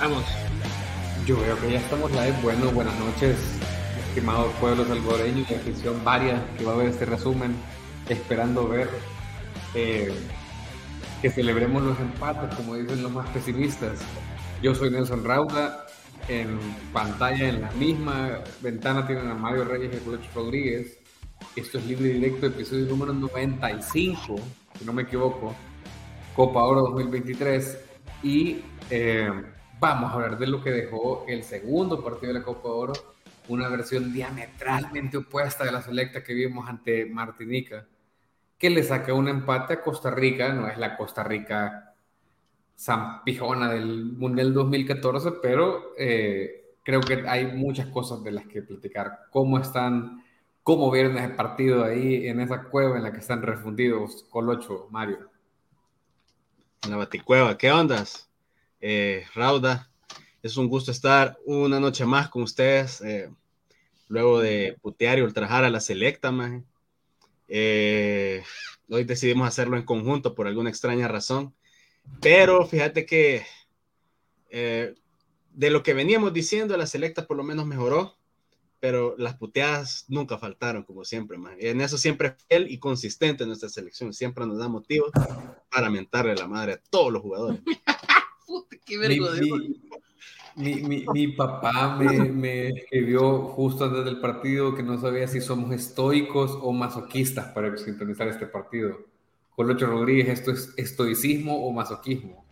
Vamos. Yo veo que ya estamos live. Bueno, buenas noches, estimados pueblos salvadoreños y afición varias que va a ver este resumen, esperando ver eh, que celebremos los empates, como dicen los más pesimistas. Yo soy Nelson Rauda, en pantalla, en la misma ventana tienen a Mario Reyes y Julio Rodríguez. Esto es libre directo, episodio número 95, si no me equivoco, Copa Oro 2023. Y eh, vamos a hablar de lo que dejó el segundo partido de la Copa Oro, una versión diametralmente opuesta de la selecta que vimos ante Martinica, que le saca un empate a Costa Rica, no es la Costa Rica zampijona del Mundial 2014, pero eh, creo que hay muchas cosas de las que platicar. ¿Cómo están, cómo vieron ese partido ahí en esa cueva en la que están refundidos Colocho, Mario? En la baticueva, ¿qué ondas? Eh, Rauda, es un gusto estar una noche más con ustedes, eh, luego de putear y ultrajar a la selecta, man. hoy decidimos hacerlo en conjunto por alguna extraña razón. Pero fíjate que eh, de lo que veníamos diciendo, la selecta por lo menos mejoró, pero las puteadas nunca faltaron, como siempre. Man. En eso siempre fiel y consistente nuestra selección. Siempre nos da motivos para mentarle la madre a todos los jugadores. qué mi, mi, mi, papá me, me, escribió justo antes del partido que no sabía si somos estoicos o masoquistas para sintonizar este partido. Colocho Rodríguez, ¿esto es estoicismo o masoquismo?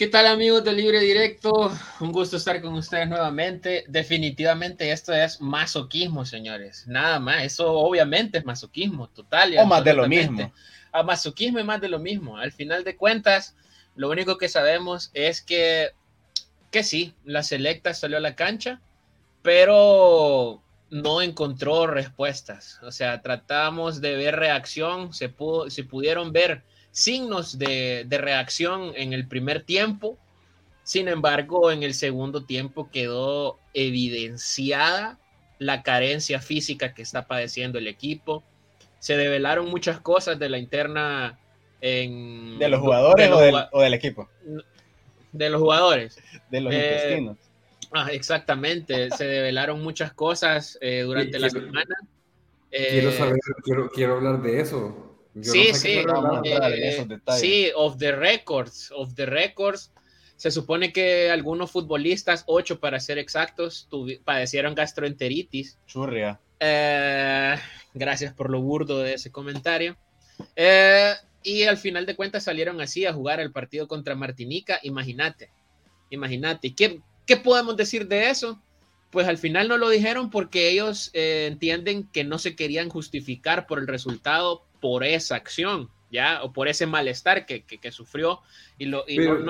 ¿Qué tal amigos de Libre Directo? Un gusto estar con ustedes nuevamente. Definitivamente esto es masoquismo, señores. Nada más. Eso obviamente es masoquismo total. O más de lo mismo. A masoquismo es más de lo mismo. Al final de cuentas, lo único que sabemos es que, que sí, la selecta salió a la cancha, pero no encontró respuestas. O sea, tratamos de ver reacción, se, pudo, se pudieron ver signos de, reacción en el primer tiempo. Sin embargo, en el segundo tiempo quedó evidenciada la carencia física que está padeciendo el equipo. Se develaron muchas cosas de la interna en... ¿De los jugadores o, del, equipo? De los jugadores. De los eh, intestinos. Ah, exactamente, se develaron muchas cosas eh, durante la semana. quiero eh, saber, quiero, hablar de eso. sí, sí, eh, sí, of the records, of the records. Se supone que algunos futbolistas, ocho para ser exactos, padecieron gastroenteritis. Churria. gracias por lo burdo de ese comentario. Y al final de cuentas salieron así a jugar el partido contra Martinica. Imagínate, imagínate. ¿Qué, ¿Qué podemos decir de eso? Pues al final no lo dijeron porque ellos eh, entienden que no se querían justificar por el resultado por esa acción, ¿ya? O por ese malestar que, que, sufrió. Y lo, pero,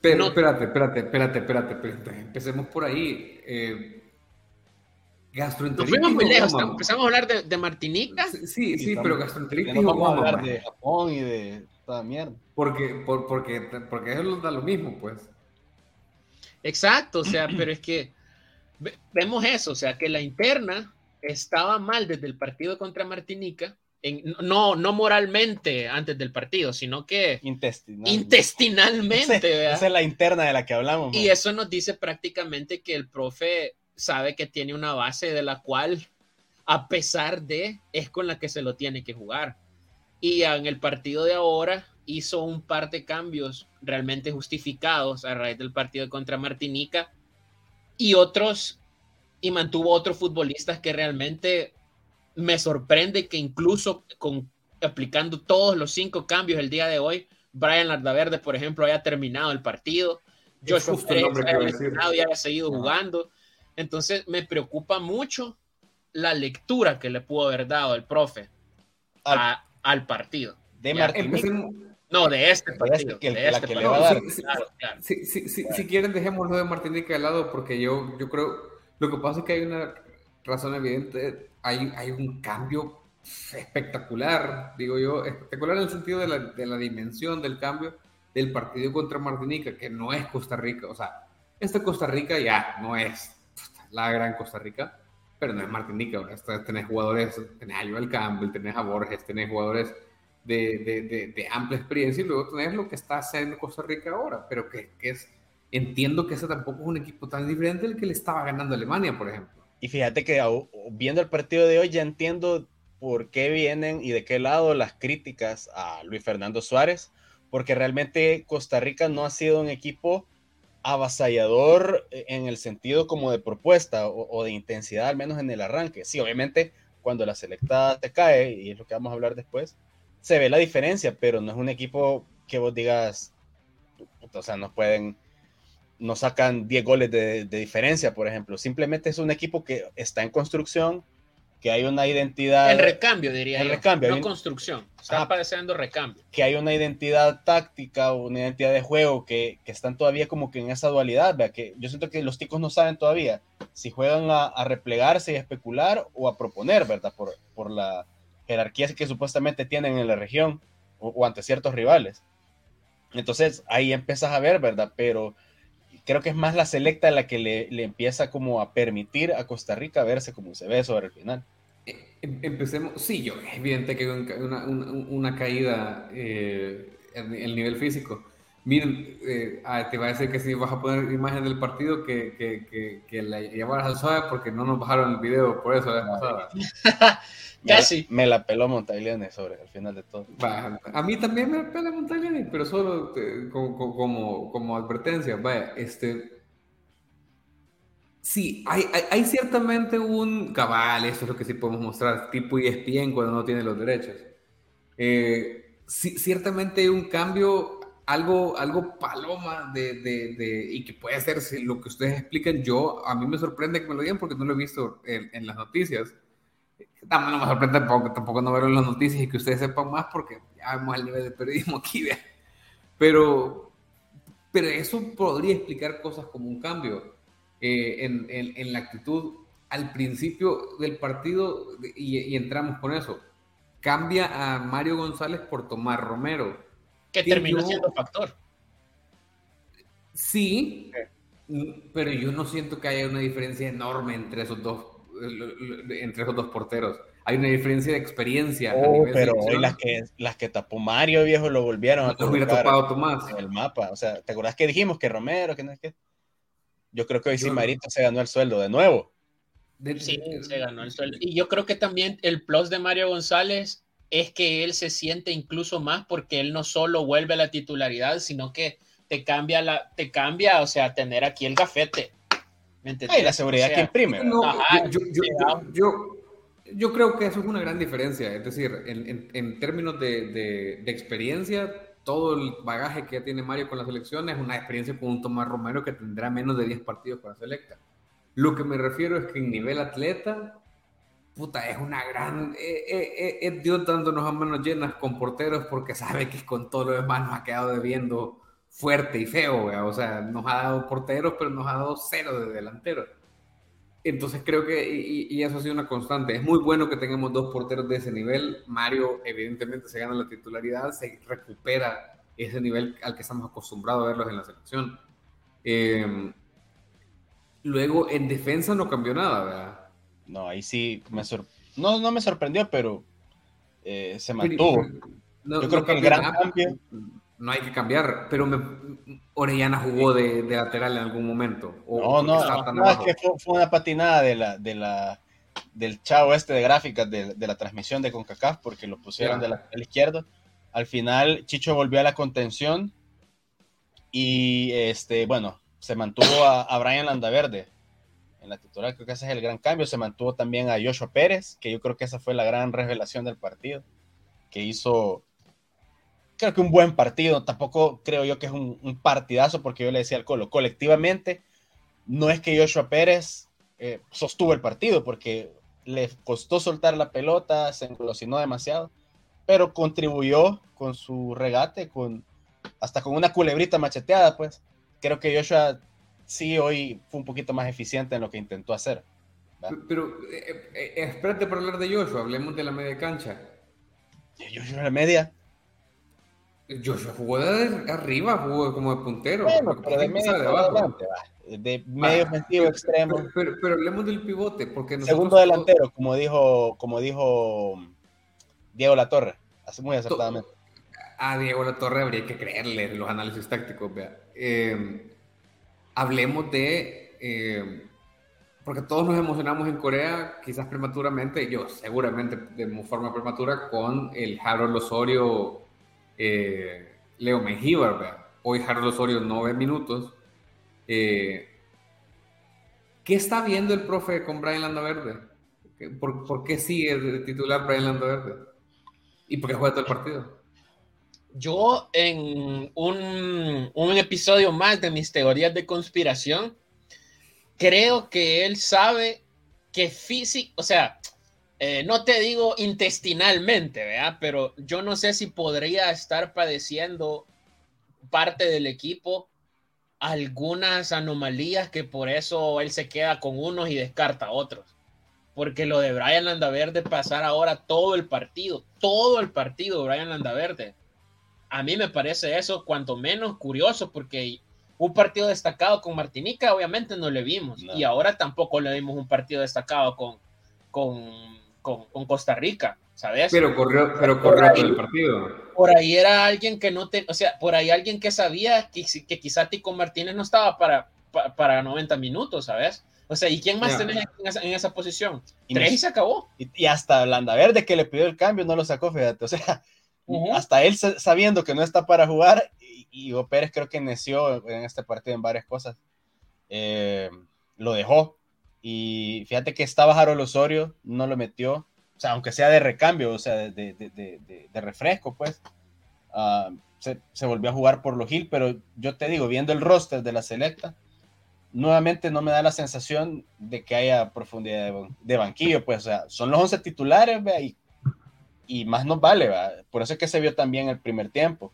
pero espérate, espérate, espérate, espérate, Empecemos por ahí. Eh, gastroenteritis. Nos fuimos muy lejos. Empezamos a hablar de, de Martinica. Sí, sí, pero gastroenteritis. No vamos a hablar de Japón y de toda mierda. Porque, por, porque, porque eso da lo mismo, pues. Exacto, o sea, pero es que vemos eso, o sea, que la interna estaba mal desde el partido contra Martinica, no, no moralmente antes del partido, sino que intestinalmente. Esa, es la interna de la que hablamos. Y eso nos dice prácticamente que el profe sabe que tiene una base de la cual, a pesar de, es con la que se lo tiene que jugar. Y en el partido de ahora, hizo un par de cambios realmente justificados a raíz del partido contra Martinica y otros, y mantuvo otros futbolistas que realmente me sorprende que incluso con aplicando todos los cinco cambios el día de hoy, Brian Lardaverde, por ejemplo, haya terminado el partido. Josh haya y haya seguido jugando. Entonces me preocupa mucho la lectura que le pudo haber dado el profe al, partido. De Martinica. No, de este partido. Si quieren, dejémoslo de Martinica de lado, porque yo, yo creo. Lo que pasa es que hay una razón evidente. Hay, hay un cambio espectacular, digo yo, espectacular en el sentido de la, de la dimensión del cambio del partido contra Martinica, que no es Costa Rica. O sea, esta Costa Rica ya no es la gran Costa Rica, pero no es Martinica. Ahora tenés jugadores, tenés a Joel Campbell, tenés a Borges, tenés jugadores de, de, de, amplia experiencia y luego tenés lo que está haciendo Costa Rica ahora, pero que, que, es entiendo que ese tampoco es un equipo tan diferente del que le estaba ganando Alemania, por ejemplo. Y fíjate que viendo el partido de hoy ya entiendo por qué vienen y de qué lado las críticas a Luis Fernando Suárez, porque realmente Costa Rica no ha sido un equipo avasallador en el sentido como de propuesta o, de intensidad, al menos en el arranque. Sí, obviamente cuando la selecta te cae, y es lo que vamos a hablar después, se ve la diferencia, pero no es un equipo que vos digas, o sea, no pueden, no sacan 10 goles de diferencia, por ejemplo. Simplemente es un equipo que está en construcción, que hay una identidad. El recambio, diría el recambio. No construcción. Está apareciendo recambio. Que hay una identidad táctica, una identidad de juego que, que, están todavía como que en esa dualidad. Vea, que yo siento que los ticos no saben todavía si juegan a, replegarse y a especular o a proponer, ¿verdad? Por, por la jerarquía que supuestamente tienen en la región o, ante ciertos rivales. Entonces ahí empiezas a ver, ¿verdad? Pero creo que es más la selecta la que le, le, empieza como a permitir a Costa Rica verse como se ve sobre el final. Em, empecemos, sí, yo, es evidente que una, una, una caída eh, en el nivel físico. Miren, eh, ah, te va a decir que si vas a poner imagen del partido que, que, que, que la llevaras al suave porque no nos bajaron el video por eso la pasada. Casi. Me, la peló Montaglione sobre el final de todo. a mí también me la pela Montaglione, pero solo eh, como, como, como, advertencia. Vaya, este. Sí, hay, hay, ciertamente un cabal, eso es lo que sí podemos mostrar, tipo ESPN cuando no tiene los derechos. Eh, ciertamente hay un cambio, algo, algo paloma de, de, de, y que puede ser lo que ustedes explican. Yo, a mí me sorprende que me lo digan porque no lo he visto en, en las noticias también no me sorprende porque tampoco no veo las noticias y que ustedes sepan más porque ya vemos el nivel de periodismo aquí. Pero, pero eso podría explicar cosas como un cambio eh, en, en, la actitud al principio del partido y, entramos con eso. Cambia a Mario González por Tomás Romero. Que terminó siendo factor. Sí, pero yo no siento que haya una diferencia enorme entre esos dos entre esos dos porteros. Hay una diferencia de experiencia. Oh, pero hoy las que, las que tapó Mario, viejo, lo volvieron a hubiera topado Tomás. En el mapa. O sea, ¿te acordás que dijimos que Romero, que no es que? Yo creo que hoy sí Marito se ganó el sueldo de nuevo. Sí, se ganó el sueldo. Y yo creo que también el plus de Mario González es que él se siente incluso más porque él no solo vuelve a la titularidad, sino que te cambia la, te cambia, o sea, tener aquí el gafete la seguridad que imprime. yo, yo, creo que eso es una gran diferencia. Es decir, en, en, términos de, de, experiencia, todo el bagaje que ya tiene Mario con la selección es una experiencia con un Tomás Romero que tendrá menos de 10 partidos con la selecta. Lo que me refiero es que en nivel atleta, puta, es una gran. Eh, eh, eh, Dios dándonos a manos llenas con porteros porque sabe que con todo lo demás nos ha quedado debiendo fuerte y feo, o sea, nos ha dado porteros, pero nos ha dado cero de delanteros. Entonces creo que, y, eso ha sido una constante, es muy bueno que tengamos dos porteros de ese nivel. Mario evidentemente se gana la titularidad, se recupera ese nivel al que estamos acostumbrados a verlos en la selección. Em, luego, en defensa no cambió nada, ¿verdad? No, ahí sí me no, no me sorprendió, pero eh, se mantuvo. Yo creo que el gran cambio no hay que cambiar, pero Orellana jugó de, lateral en algún momento. no, no, no, es que fue, una patinada de la, de la, del chavo este de gráficas de, la transmisión de CONCACAF porque lo pusieron de la, izquierdo. Al final, Chicho volvió a la contención y, este, bueno, se mantuvo a, a Brian Landaverde en la titular. Creo que ese es el gran cambio. Se mantuvo también a Joshua Pérez, que yo creo que esa fue la gran revelación del partido, que hizo creo que un buen partido. Tampoco creo yo que es un, partidazo, porque yo le decía al Colo, colectivamente, no es que Joshua Pérez eh, sostuvo el partido, porque le costó soltar la pelota, se engolosinó demasiado, pero contribuyó con su regate, con hasta con una culebrita macheteada, pues. Creo que Joshua sí hoy fue un poquito más eficiente en lo que intentó hacer. Pero, eh, eh, espérate para hablar de Joshua, hablemos de la media cancha. Joshua la media Joshua jugó de arriba, jugó como de puntero. Bueno, pero de medio de adelante, De medio ofensivo extremo. Pero, pero, hablemos del pivote, porque Segundo delantero, como dijo, como dijo Diego Latorre, hace muy acertadamente. A Diego Latorre habría que creerle los análisis tácticos, vea. Em, hablemos de, eh, porque todos nos emocionamos en Corea, quizás prematuramente, yo seguramente de forma prematura, con el Harold Osorio, eh, Leo Mengíbar. Hoy Harold Osorio nueve minutos. Eh, ¿Qué está viendo el profe con Brian Landaverde? ¿Por, ¿Por qué sigue de titular Brian Landaverde? ¿Y por qué juega todo el partido? Yo en un, un, episodio más de mis teorías de conspiración, creo que él sabe que físico, o sea, eh, no te digo intestinalmente, ¿verdad? Pero yo no sé si podría estar padeciendo parte del equipo algunas anomalías que por eso él se queda con unos y descarta a otros. Porque lo de Brian Landaverde pasar ahora todo el partido, todo el partido Brian Landaverde a mí me parece eso cuanto menos curioso porque un partido destacado con Martinica obviamente no le vimos y ahora tampoco le vimos un partido destacado con, con, con, Costa Rica, ¿sabes? Pero corrió, pero corrió todo el partido. Por ahí era alguien que no te, o sea, por ahí alguien que sabía que, que quizá Tico Martínez no estaba para, para, 90 minutos, ¿sabes? O sea, ¿y quién más tenés en esa, posición? Y Tres y se acabó. Y, y hasta Verde que le pidió el cambio no lo sacó, fíjate. O sea, hasta él sabiendo que no está para jugar, y, y Pérez creo que neció en este partido en varias cosas, eh, lo dejó. Y fíjate que estaba Harold Osorio, no lo metió, o sea, aunque sea de recambio, o sea, de, de, de, refresco, pues, uh, se, se, volvió a jugar por los Gil, pero yo te digo, viendo el roster de la selecta, nuevamente no me da la sensación de que haya profundidad de, banquillo, pues, o sea, son los 11 titulares, vea, y y más nos vale, por eso es que se vio también el primer tiempo.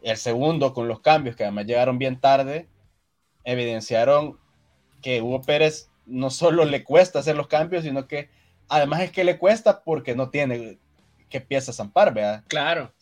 El segundo, con los cambios que además llegaron bien tarde, evidenciaron que Hugo Pérez no solo le cuesta hacer los cambios, sino que además es que le cuesta porque no tiene que pieza zampar, ¿verdad? Claro.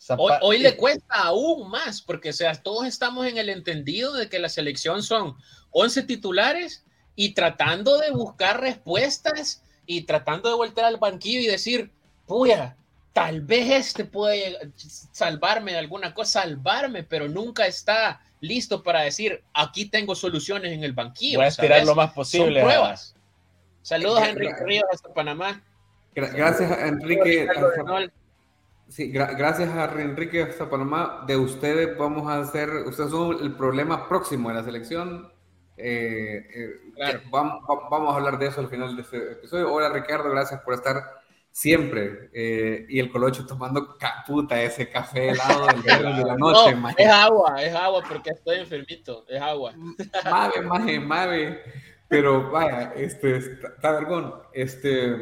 hoy, le cuesta aún más, porque o sea, todos estamos en el entendido de que la selección son 11 titulares y tratando de buscar respuestas y tratando de voltear al banquillo y decir, puya, tal vez este puede salvarme de alguna cosa, salvarme, pero nunca está listo para decir, aquí tengo soluciones en el banquillo. Voy a estirar lo más posible. pruebas. Saludos a Enrique Ríos hasta Panamá. Gracias a Enrique. Sí, gracias a Enrique hasta Panamá. De ustedes vamos a hacer, ustedes son el problema próximo de la selección. Eh, eh, vamos, vamos, a hablar de eso al final de este episodio. Hola Ricardo, gracias por estar siempre. Eh, y el colocho tomando caputa ese café helado del de la noche. No, es agua, es agua porque estoy enfermito, es agua. Mave, mave, mave. Pero vaya, este, está vergón. Este,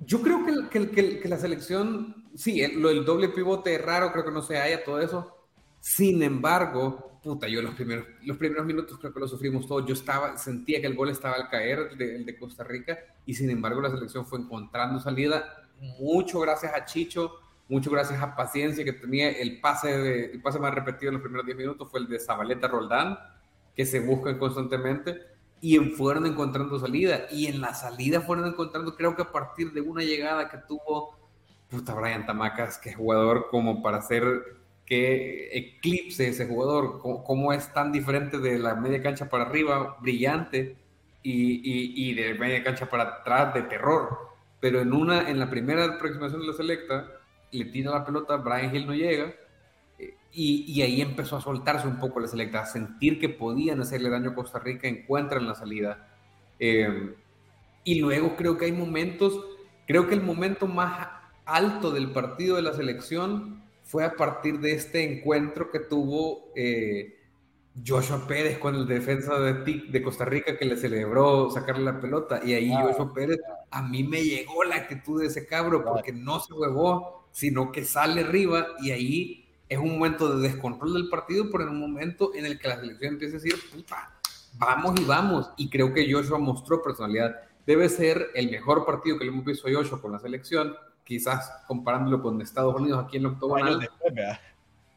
yo creo que, que, que, la selección, sí, lo del doble pivote es raro, creo que no se haya todo eso. Sin embargo, puta, yo los primeros, los primeros minutos creo que lo sufrimos todos. Yo estaba, sentía que el gol estaba al caer, el de, Costa Rica, y sin embargo la selección fue encontrando salida. Mucho gracias a Chicho, mucho gracias a Paciencia, que tenía el pase, de, el pase más repetido en los primeros 10 minutos, fue el de Zabaleta Roldán, que se buscan constantemente, y fueron encontrando salida. Y en la salida fueron encontrando, creo que a partir de una llegada que tuvo, puta, Brian Tamacas, que jugador como para ser qué eclipse ese jugador, cómo, es tan diferente de la media cancha para arriba, brillante, y, y, de media cancha para atrás, de terror. Pero en, una, en la primera aproximación de la selecta, le tira la pelota, Brian Hill no llega, eh, y, y, ahí empezó a soltarse un poco la selecta, a sentir que podían hacerle daño a Costa Rica, encuentran la salida. Eh, y luego creo que hay momentos, creo que el momento más alto del partido de la selección fue a partir de este encuentro que tuvo eh, Joshua Pérez con el defensa de, de Costa Rica que le celebró sacarle la pelota. Y ahí ah, Joshua Pérez, a mí me llegó la actitud de ese cabro porque no se huevó, sino que sale arriba y ahí es un momento de descontrol del partido, pero en un momento en el que la selección empieza a decir, puta, vamos y vamos. Y creo que Joshua mostró personalidad. Debe ser el mejor partido que le hemos visto a Joshua con la selección quizás comparándolo con Estados Unidos aquí en el octogonal,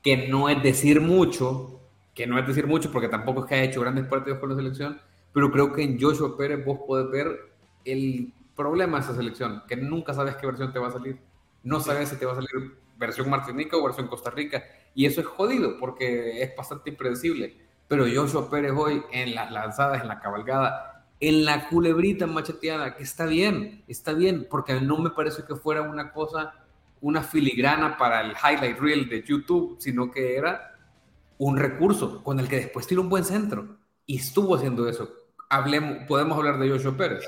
que no es decir mucho, que no es decir mucho porque tampoco es que haya hecho grandes partidos con la selección, pero creo que en Joshua Pérez vos podés ver el problema de esa selección, que nunca sabes qué versión te va a salir, no sabes si te va a salir versión Martinica o versión Costa Rica, y eso es jodido porque es bastante impredecible. pero Joshua Pérez hoy en las lanzadas, en la cabalgada, en la culebrita macheteada, que está bien, está bien, porque no me parece que fuera una cosa, una filigrana para el highlight reel de YouTube, sino que era un recurso con el que después tiró un buen centro y estuvo haciendo eso. Hablemos, podemos hablar de Joshua Pérez.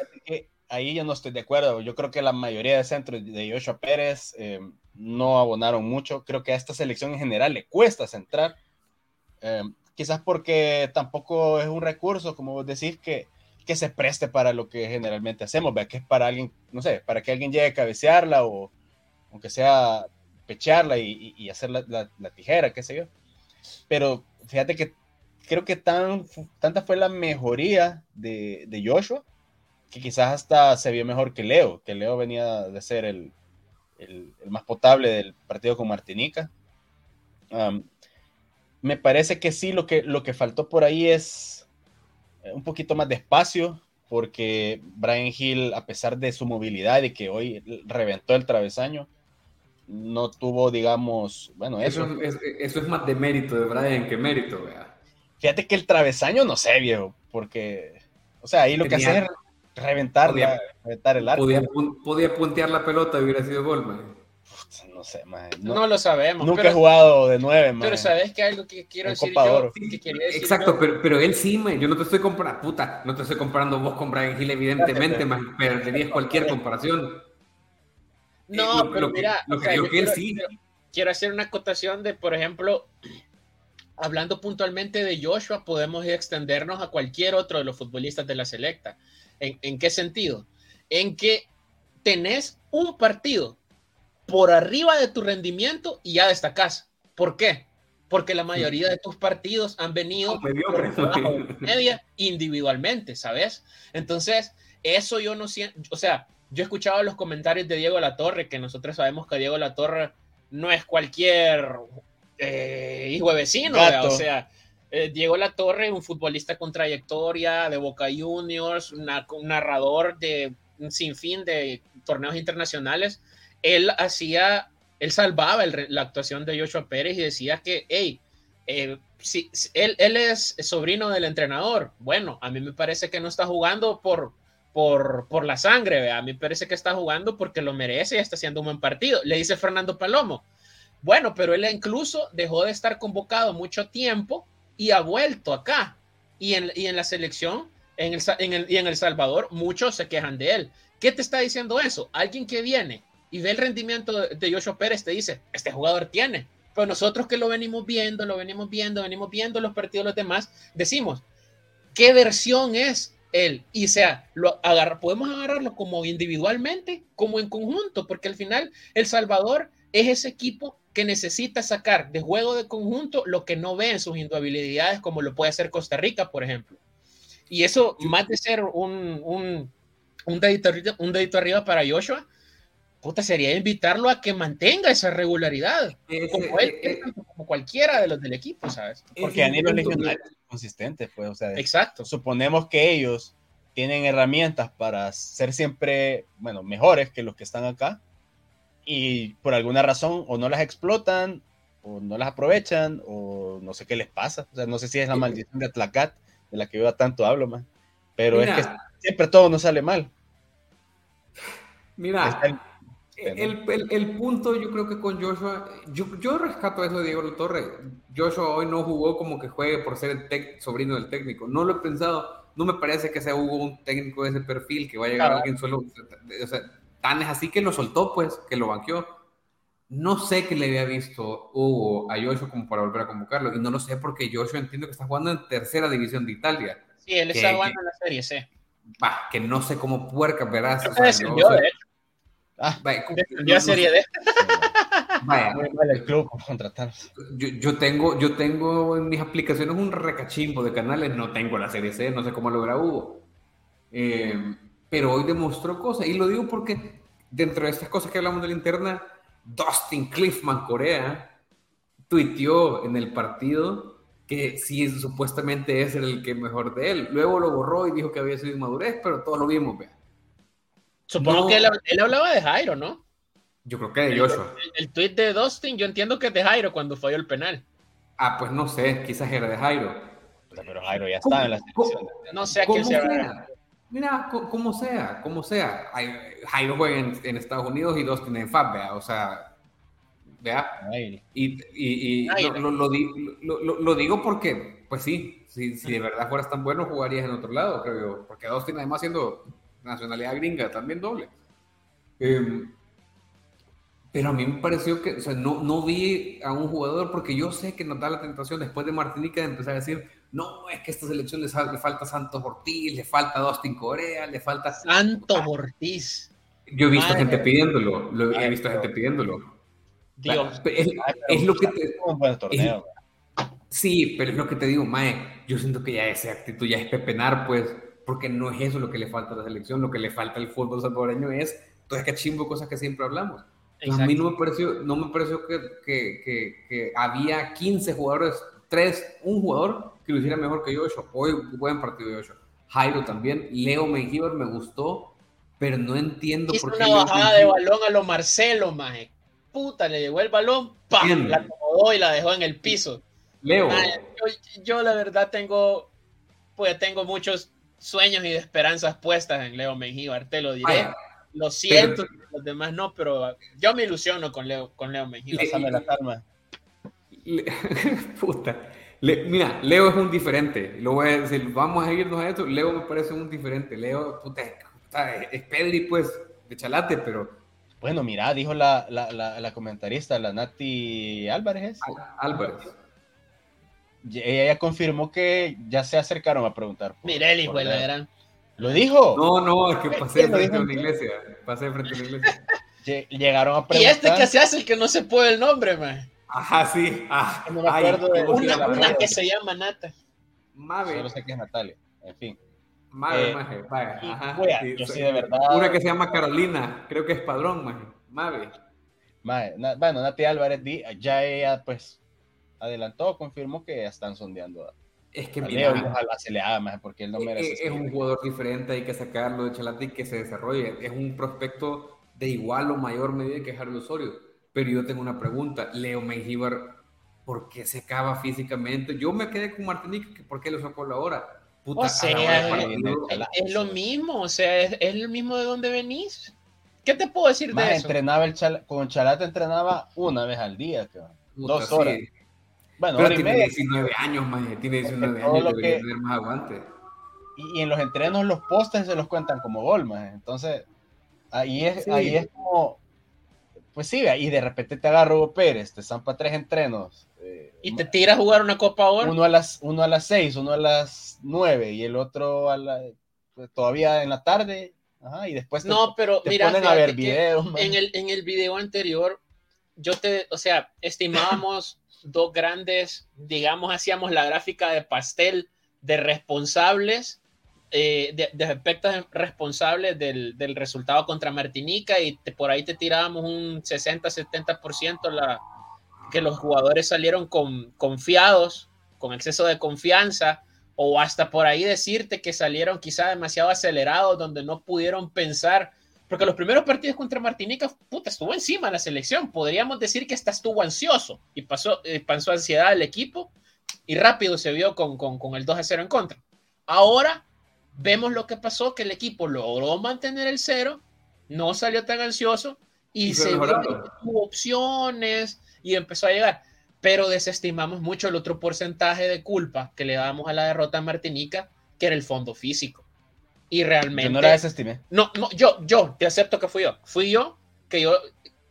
Ahí yo no estoy de acuerdo. Yo creo que la mayoría de centros de Joshua Pérez eh, no abonaron mucho. Creo que a esta selección en general le cuesta centrar. Eh, quizás porque tampoco es un recurso, como vos decís, que, que se preste para lo que generalmente hacemos, ¿vea? que es para alguien, no sé, para que alguien llegue a cabecearla o aunque sea pechearla y, hacer la, tijera, qué sé yo. Pero fíjate que creo que tan, tanta fue la mejoría de, de, Joshua que quizás hasta se vio mejor que Leo, que Leo venía de ser el, más potable del partido con Martinica. Me parece que sí, lo que, lo que faltó por ahí es un poquito más de espacio, porque Brian Hill, a pesar de su movilidad y que hoy reventó el travesaño, no tuvo, digamos, bueno, eso. Eso es, eso es más de mérito de Brian que mérito, vea. Fíjate que el travesaño no sé, viejo, porque, o sea, ahí lo que hace es reventar, reventar el arco. Podía, podía, puntear la pelota y hubiera sido gol, man no sé, No, lo sabemos. Nunca he jugado de nueve, Pero sabes que algo que quiero decir yo, Exacto, pero, pero, él sí, yo no te estoy comparando, puta, no te estoy comparando vos con Brian Hill, evidentemente, más perderías cualquier comparación. No, eh, pero mira, yo quiero, sí. quiero hacer una acotación de, por ejemplo, hablando puntualmente de Joshua, podemos extendernos a cualquier otro de los futbolistas de la selecta. ¿En, en qué sentido? En que tenés un partido por arriba de tu rendimiento y ya destacas. ¿Por qué? Porque la mayoría de tus partidos han venido media individualmente, ¿sabes? Entonces, eso yo no siento, o sea, yo he escuchado los comentarios de Diego Latorre, que nosotros sabemos que Diego Latorre no es cualquier eh, hijo de vecino, o sea, eh, Diego Latorre, un futbolista con trayectoria de Boca Juniors, un narrador de un sinfín de torneos internacionales, él hacía, él salvaba la actuación de Joshua Pérez y decía que, hey, eh, si, él, es sobrino del entrenador. Bueno, a mí me parece que no está jugando por, por, por la sangre, a mí me parece que está jugando porque lo merece y está haciendo un buen partido. Le dice Fernando Palomo. Bueno, pero él incluso dejó de estar convocado mucho tiempo y ha vuelto acá. Y en, y en la selección, en el, en el, y en El Salvador, muchos se quejan de él. ¿Qué te está diciendo eso? Alguien que viene y ve el rendimiento de Joshua Pérez, te dice, este jugador tiene. Pero nosotros que lo venimos viendo, lo venimos viendo, venimos viendo los partidos de los demás, decimos, ¿qué versión es él? Y sea, lo agarra, podemos agarrarlo como individualmente, como en conjunto, porque al final El Salvador es ese equipo que necesita sacar de juego de conjunto lo que no ve en sus individualidades, como lo puede hacer Costa Rica, por ejemplo. Y eso, más de ser un, un, un, dedito, un dedito arriba para Joshua, puta, sería invitarlo a que mantenga esa regularidad, como, él, eh, eh, como cualquiera de los del equipo, ¿sabes? Porque a nivel regional es consistente, pues, o sea, exacto. Suponemos que ellos tienen herramientas para ser siempre, bueno, mejores que los que están acá, y por alguna razón o no las explotan, o no las aprovechan, o no sé qué les pasa, o sea, no sé si es la maldición de Atlacat, de la que yo tanto hablo, man, pero es que siempre todo nos sale mal. Mira, el, el, punto yo creo que con Joshua, yo, yo rescato eso de Diego Torre. Joshua hoy no jugó como que juegue por ser el sobrino del técnico. No lo he pensado. No me parece que sea Hugo un técnico de ese perfil, que va a llegar alguien solo. O sea, tan es así que lo soltó, pues, que lo banqueó. No sé qué le había visto Hugo a Joshua como para volver a convocarlo. Y no lo sé porque Joshua entiendo que está jugando en tercera división de Italia. Sí, él está jugando en la serie C. Va, que no sé cómo puerca, verás. O sea, yo, Ah, ya sería de. Vaya, el club. Yo, yo, tengo, yo tengo en mis aplicaciones un recachimbo de canales, no tengo la serie C, no sé cómo logra Hugo. Eh, pero hoy demostró cosas, y lo digo porque dentro de estas cosas que hablamos de la interna, Dustin Cliffman Corea tuiteó en el partido que sí supuestamente es el que mejor de él. Luego lo borró y dijo que había sido inmadurez, pero todos lo vimos, vea. Supongo que él, hablaba de Jairo, ¿no? Yo creo que de Joshua. El, tweet de Dustin, yo entiendo que es de Jairo cuando falló el penal. Ah, pues no sé, quizás era de Jairo. pero Jairo ya está en la selección. No sé a quién se va Mira, como sea, como sea. Jairo juega en, Estados Unidos y dos tienen FAB, ¿vea? O sea, ¿vea? Y, y, lo, lo, digo porque, pues sí, si, si, de verdad fueras tan bueno, jugarías en otro lado, creo yo. Porque Austin, además, siendo nacionalidad gringa, también doble. Em, pero a mí me pareció que, o sea, no, no vi a un jugador, porque yo sé que nos da la tentación después de Martinica de empezar a decir, no, es que a esta selección le, falta Santos Ortiz, le falta Dustin Corea, le falta... Santos Ortiz. Yo he visto gente pidiéndolo, lo, he visto gente pidiéndolo. Dios. Es, lo que te... sí, pero es lo que te digo, Mae, yo siento que ya esa actitud ya es pepenar, pues, porque no es eso lo que le falta a la selección, lo que le falta al fútbol salvadoreño es entonces que chimbo cosas que siempre hablamos. A mí no me pareció, no me pareció que, que, que, que había 15 jugadores, 3, un jugador que lo hiciera mejor que Joshua. Hoy buen partido de Joshua. Jairo también. Leo Mengíbar me gustó, pero no entiendo por qué. una bajada de balón a lo Marcelo, maje. Puta, le llegó el balón, ¡pam! La acomodó y la dejó en el piso. Leo. yo, la verdad tengo, pues tengo muchos sueños y esperanzas puestas en Leo Mengíbar, te lo diré. lo siento, los demás no, pero yo me ilusiono con Leo, con Leo Mengíbar. Puta mira, Leo es un diferente. Lo voy a decir, vamos a irnos a esto. Leo me parece un diferente. Leo, puta, es Pedri, pues, de chalate, pero. Bueno, mira, dijo la, la, la, comentarista, la Nati Álvarez. Álvarez. Ella confirmó que ya se acercaron a preguntar. Mireli, pues la gran. ¿Lo dijo? No, no, es que pasé frente a una iglesia. Pasé frente a una iglesia. Llegaron a preguntar. Y este que se hace el que no se puede el nombre, man. Ajá, sí. Ah, no me acuerdo de una, que se llama Nata. Mabe. Solo sé que es Natalia. En fin. Mabe, eh, maje. Ajá. sí, yo sí, de verdad. Una que se llama Carolina. Creo que es padrón, maje. Mabe. Mabe. bueno, Nati Álvarez ya ella, pues, adelantó, confirmó que están sondeando. Es que mira, Leo, ojalá se le haga más porque él no merece. Es, es un jugador diferente, hay que sacarlo de Chalate y que se desarrolle. Es un prospecto de igual o mayor medida que Harry Osorio pero yo tengo una pregunta. Leo Mengíbar, ¿por qué se acaba físicamente? Yo me quedé con Martinique, ¿por qué lo sacó la hora? Puta, o sea, es, lo mismo, o sea, es, el mismo de donde venís. ¿Qué te puedo decir de eso? Entrenaba el con Chalata entrenaba una vez al día, dos horas. Bueno, pero tiene 19 años, más tiene 19 años, debería tener más aguante. Y, en los entrenos los postes se los cuentan como gol, más. Entonces, ahí es, ahí es como pues sí, y de repente te agarra Hugo Pérez, te zampa tres entrenos. Eh, y te tira a jugar una Copa ahora. Uno a las, uno a las seis, uno a las nueve y el otro a la, pues, todavía en la tarde. Ajá, y después te, no, pero mira, ponen a ver videos. En el, en el video anterior, yo te, o sea, estimábamos dos grandes, digamos, hacíamos la gráfica de pastel de responsables eh, de, aspectos responsables del, del, resultado contra Martinica y por ahí te tirábamos un 60-70% la, que los jugadores salieron con, confiados, con exceso de confianza, o hasta por ahí decirte que salieron quizá demasiado acelerados, donde no pudieron pensar, porque los primeros partidos contra Martinica, puta, estuvo encima la selección, podríamos decir que hasta estuvo ansioso y pasó, eh, pasó ansiedad al equipo y rápido se vio con, con, con el 2 a 0 en contra. Ahora Vemos lo que pasó, que el equipo logró mantener el cero, no salió tan ansioso y, se tuvo opciones y empezó a llegar. Pero desestimamos mucho el otro porcentaje de culpa que le damos a la derrota en Martinica, que era el fondo físico. Y realmente. Yo no la desestimé. No, no, yo, yo, te acepto que fui yo. Fui yo que yo,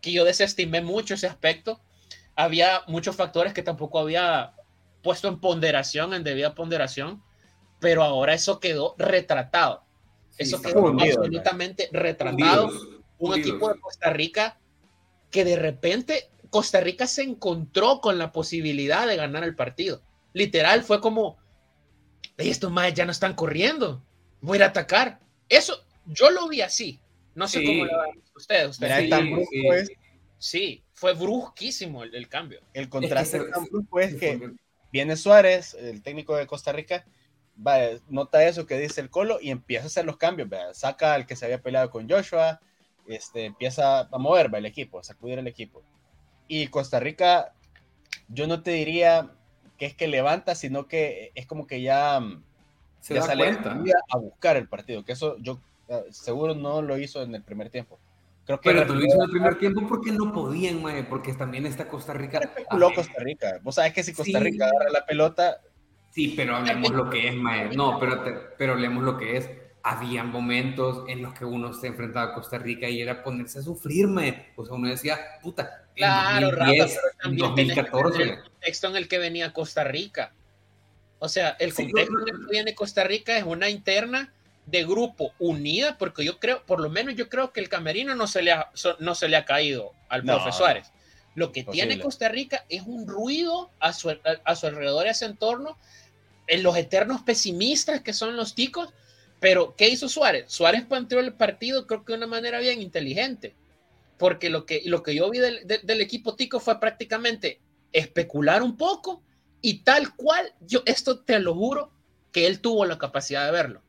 que yo desestimé mucho ese aspecto. Había muchos factores que tampoco había puesto en ponderación, en debida ponderación pero ahora eso quedó retratado. Eso quedó absolutamente retratado. Un equipo de Costa Rica que de repente Costa Rica se encontró con la posibilidad de ganar el partido. Literal, fue como, estos más ya no están corriendo, voy a ir a atacar. Eso, yo lo vi así. No sé cómo lo ven ustedes. ustedes. Sí, fue brusquísimo el, cambio. El contraste es que, tan brusco es que viene Suárez, el técnico de Costa Rica, nota eso que dice el Colo y empieza a hacer los cambios, saca al que se había peleado con Joshua, este, empieza a mover el equipo, a sacudir el equipo. Y Costa Rica, yo no te diría que es que levanta, sino que es como que ya, Se da sale cuenta. a buscar el partido, que eso yo eh, seguro no lo hizo en el primer tiempo. Creo que Pero tú lo hizo en el primer tiempo porque no podían, mae, porque también está Costa Rica. especuló Ah, Costa Rica. Vos sabés que si Costa Sí. Rica agarra la pelota, Sí, pero hablemos lo que es, mae. No, pero, te- pero hablemos lo que es. Había momentos en los que uno se enfrentaba a Costa Rica y era ponerse a sufrir, mae. O sea, uno decía, puta, en Claro, Rafa, 2010, pero también que 2014. entender el contexto en el que venía Costa Rica. O sea, el Sí, contexto el que viene Costa Rica es una interna de grupo unida, porque yo creo, por lo menos yo creo que el camerino no se le ha, no se le ha caído al No, profe Suárez. Lo que Imposible. tiene Costa Rica es un ruido a su, a, a su alrededor y a su entorno, en los eternos pesimistas que son los ticos. Pero, ¿qué hizo Suárez? Suárez planteó el partido, creo que de una manera bien inteligente. Porque lo que, lo que yo vi del, de- del equipo tico fue prácticamente especular un poco y tal cual, yo esto te lo juro, que él tuvo la capacidad de verlo.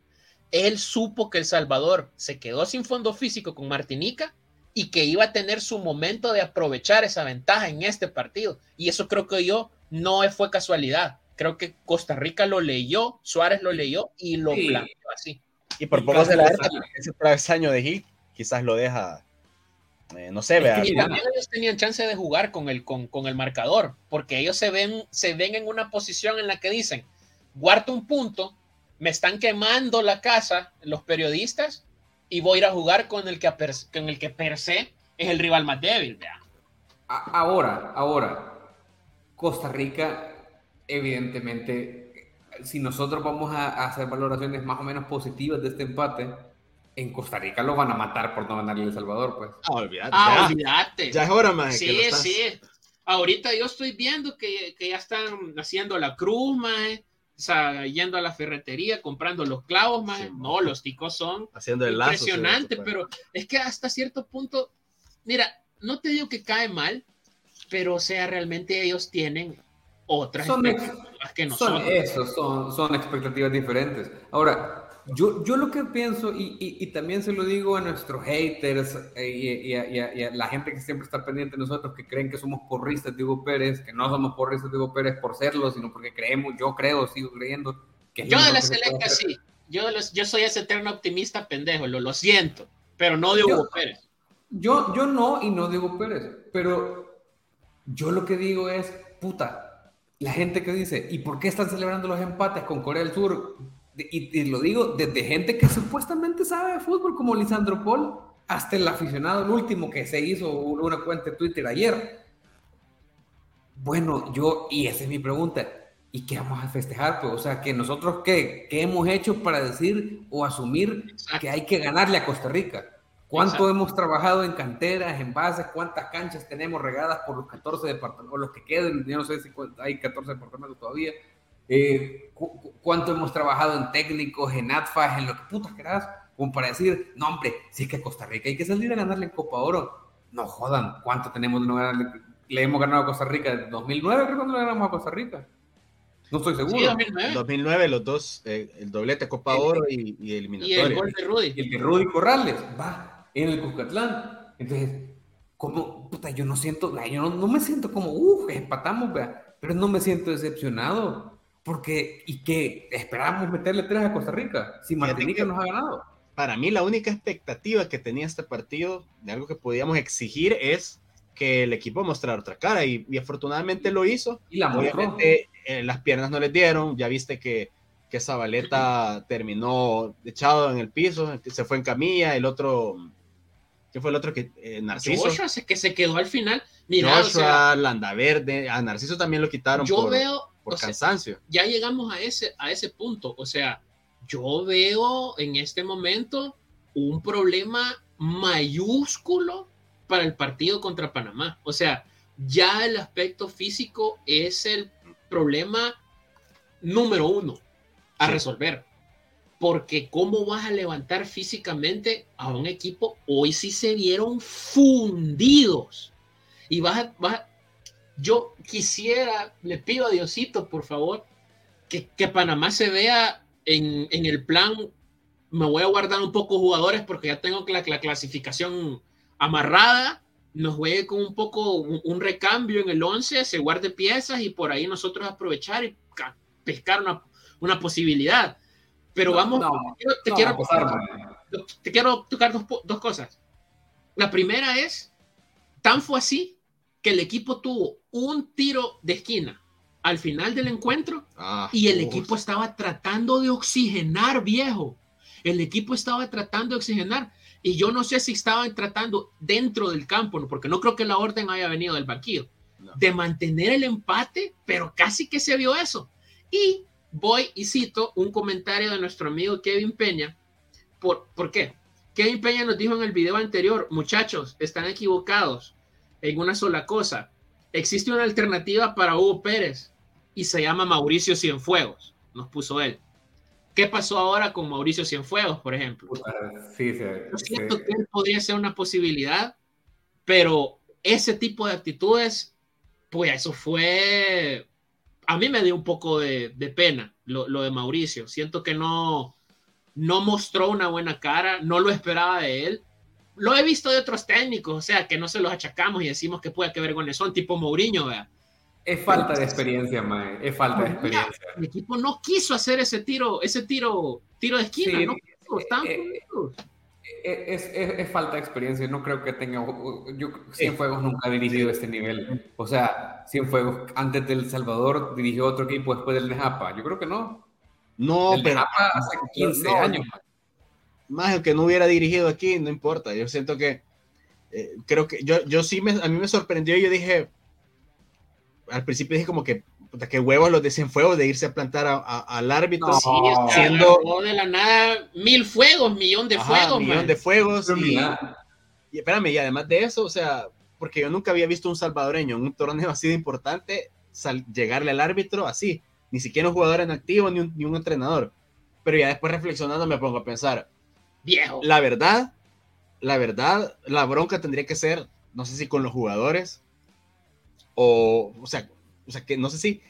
Él supo que El Salvador se quedó sin fondo físico con Martinica y que iba a tener su momento de aprovechar esa ventaja en este partido. Y eso creo que yo no fue casualidad. Creo que Costa Rica lo leyó, Suárez lo leyó y lo Sí. planteó así. y por poco se la ese travesaño de Gil quizás lo deja, eh, no sé, vea. Y también ellos tenían chance de jugar con el, con, con el marcador, porque ellos se ven, se ven en una posición en la que dicen, guardo un punto, me están quemando la casa los periodistas y voy a ir a jugar con el que, con el que per se es el rival más débil. vea. Ahora, ahora, Costa Rica, evidentemente, si nosotros vamos a, a hacer valoraciones más o menos positivas de este empate, en Costa Rica lo van a matar por no ganarle a El Salvador, pues. Ah, olvídate, Ah, ya, olvídate. ya es hora, más que lo Sí, estás- sí. Ahorita yo estoy viendo que, que ya están haciendo la cruz, mae. O sea, yendo a la ferretería, comprando los clavos, mae. Sí, no, los ticos son haciendo el lazo. impresionante, sí, pero es que hasta cierto punto, mira, no te digo que cae mal, pero o sea, realmente ellos tienen otras Son ex- expectativas que Son nosotros. esos, son, son expectativas diferentes. Ahora, yo, yo lo que pienso, y, y- y también se lo digo a nuestros haters eh, y, a, y a- y a la gente que siempre está pendiente de nosotros, que creen que somos porristas de Hugo Pérez, que no somos porristas de Hugo Pérez por serlo, sino porque creemos, yo creo, sigo creyendo que Yo de la selecta sí, yo, de los- yo soy ese eterno optimista pendejo, lo, lo siento, pero no de Yo- Hugo Pérez. Yo, yo no, y no digo Pérez, pero yo lo que digo es, puta, la gente que dice, ¿y por qué están celebrando los empates con Corea del Sur? Y, y lo digo desde gente que supuestamente sabe de fútbol, como Lisandro Paul, hasta el aficionado, el último que se hizo una cuenta de Twitter ayer. Bueno, yo, y esa es mi pregunta, ¿y qué vamos a festejar? Pues, o sea, que nosotros, ¿qué, qué hemos hecho para decir o asumir Exacto. que hay que ganarle a Costa Rica? ¿Cuánto Exacto. hemos trabajado en canteras, en bases? ¿Cuántas canchas tenemos regadas por los 14 departamentos? O los que queden, yo no sé si hay 14 departamentos todavía. Eh, cu- cu- ¿Cuánto hemos trabajado en técnicos, en ATFAS, en lo que putas querás? Como para decir, no, hombre, si es que a Costa Rica hay que salir a ganarle en Copa Oro. No jodan, ¿cuánto tenemos de no ganarle? Le hemos ganado a Costa Rica en 2009, creo que no le ganamos a Costa Rica. No estoy seguro. Sí, 2009. 2009, los dos, eh, el doblete Copa El- Oro y, y Y eliminatoria. el gol de Rudy. Y el de Rudy Corrales, va, en el Cuscatlán. Entonces, como, puta, yo no siento, yo no, no me siento como, uff, empatamos, vea, pero no me siento decepcionado. Porque, ¿y qué? Esperábamos meterle tres a Costa Rica, si Martinica que- nos ha ganado. Para mí, la única expectativa que tenía este partido, de algo que podíamos exigir, es que el equipo mostrara otra cara y, y afortunadamente lo hizo. Y la mostró. Obviamente, eh, las piernas no les dieron. Ya viste que, que Zabaleta terminó echado en el piso, se fue en camilla. El otro, ¿qué fue el otro que? eh, Narciso. Joshua que se quedó al final. Mira, o Joshua, sea, Landaverde. A Narciso también lo quitaron yo por, veo, por o sea, cansancio. ya llegamos a ese, a ese punto. O sea, yo veo en este momento un problema mayúsculo para el partido contra Panamá. O sea, ya el aspecto físico es el problema número uno a Sí. resolver. Porque cómo vas a levantar físicamente a un equipo, hoy sí se vieron fundidos. Y vas a, vas a- yo quisiera, le pido a Diosito, por favor, que, que Panamá se vea en, en el plan, me voy a guardar un poco jugadores porque ya tengo la, la clasificación amarrada, nos juegue con un poco un, recambio en el 11, se guarde piezas y por ahí nosotros aprovechar y pescar una, una posibilidad. Pero vamos, te, quiero, te, quiero, tocar dos, dos cosas. La primera es, tan fue así que el equipo tuvo un tiro de esquina al final del encuentro ah, y el equipo estaba tratando de oxigenar, viejo. El equipo estaba tratando de oxigenar y yo no sé si estaban tratando dentro del campo, porque no creo que la orden haya venido del banquillo, de mantener el empate, pero casi que se vio eso. Y voy y cito un comentario de nuestro amigo Kevin Peña. ¿Por, ¿por qué? Kevin Peña nos dijo en el video anterior, muchachos, están equivocados en una sola cosa. Existe una alternativa para Hugo Pérez y se llama Mauricio Cienfuegos, nos puso él. ¿Qué pasó ahora con Mauricio Cienfuegos, por ejemplo? Sí, sí, Yo siento que él podría ser una posibilidad, pero ese tipo de actitudes, pues eso fue, a mí me dio un poco de, pena lo, de Mauricio. Siento que no, no mostró una buena cara, no lo esperaba de él. Lo he visto de otros técnicos, o sea, que no se los achacamos y decimos que puede que ver con son tipo Mourinho, ¿verdad? Es falta de experiencia, Mae. Es falta de experiencia. El equipo no quiso hacer ese tiro, ese tiro, tiro de esquina, no eh, eh, es, es, es, falta de experiencia. No creo que tenga. Yo, Cienfuegos nunca ha dirigido este nivel. O sea, Cienfuegos antes del Salvador dirigió otro equipo después del Nejapa. Yo creo que no. No, el pero. hace 15 años. Más el que no hubiera dirigido aquí, no importa. Yo siento que. Eh, creo que yo, yo sí me, a mí me sorprendió. Yo dije al principio dije como que puta, que huevos los de fuegos de irse a plantar al árbitro. No, sí, siendo de la nada mil fuegos, millón de fuegos. Millón de fuegos. Y, y, espérame, y además de eso, o sea, porque yo nunca había visto un salvadoreño en un torneo así de importante llegarle al árbitro así, ni siquiera un jugador en activo ni un, ni un entrenador. Pero ya después reflexionando me pongo a pensar, viejo. La verdad, la verdad, la bronca tendría que ser, no sé si con los jugadores, o, o sea, o sea, que no sé si,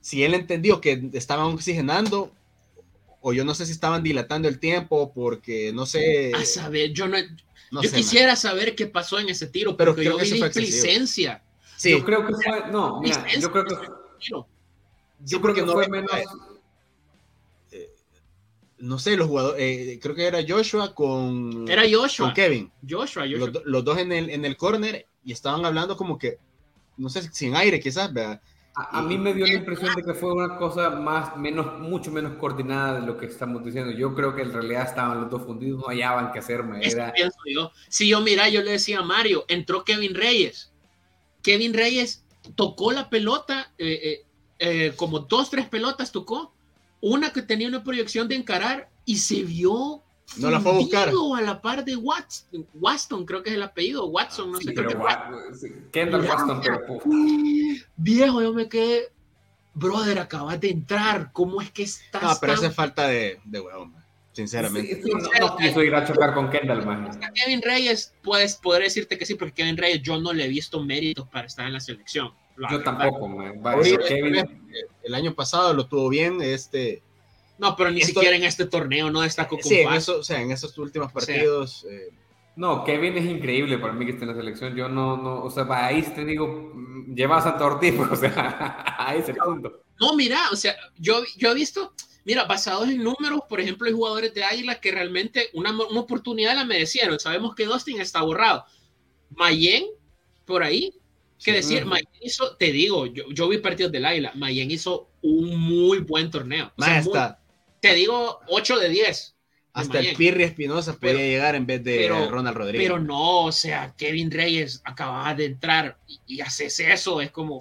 si él entendió que estaban oxigenando, o yo no sé si estaban dilatando el tiempo, porque no sé. A saber, yo no. yo quisiera saber qué pasó en ese tiro, pero yo vi licencia. Sí. Yo creo que fue. No, mira, yo creo que. Yo, creo que, no fue menos. No sé, los jugadores, eh, creo que era Joshua con, era Joshua. con Kevin. Joshua, Joshua. Los, los, dos en el, en el corner y estaban hablando como que no sé, sin aire quizás, ¿verdad? A, mí me dio la impresión de que fue una cosa más, menos, mucho menos coordinada de lo que estamos diciendo. Yo creo que en realidad estaban los dos fundidos, no hallaban qué hacer. Era... yo. Si yo, mira, yo le decía a Mario, entró Kevin Reyes. Kevin Reyes tocó la pelota, eh, eh, eh, como dos, tres pelotas tocó. Una que tenía una proyección de encarar y se vio no la fue a buscar. A la par de Watson, Watson, creo que es el apellido, Watson, no sé, qué. Kendall Watson, pero Viejo, yo me quedé, brother, acabas de entrar, ¿cómo es que estás? No, pero hace falta de, de huevón, sinceramente. no, quiso ir a chocar con Kendall, man. Kevin Reyes, puedes poder decirte que sí, porque Kevin Reyes yo no le he visto méritos para estar en la selección. Yo tampoco, man. El año pasado lo tuvo bien, este no, pero ni siquiera en este torneo no destacó como Sí, en, eso, o sea, en esos últimos partidos. Eh, no, Kevin es increíble para mí que esté en la selección. Yo no, no, o sea, ahí te digo, mm, lleva a Santo Ortiz, o sea, a ese punto. No, mira, o sea, yo, yo he visto, mira, basados en números, por ejemplo, hay jugadores de Águila que realmente una, una oportunidad la merecieron. Sabemos que Dustin está borrado. Mayen, por ahí, que decir, Mayen hizo, te digo, yo, yo vi partidos del Águila, Mayen hizo un muy buen torneo. O sea, te digo 8 de 10. Hasta el Pirri Espinosa podía llegar en vez de Ronald Rodríguez. Pero no, o sea, Kevin Reyes acababa de entrar y, haces eso, es como.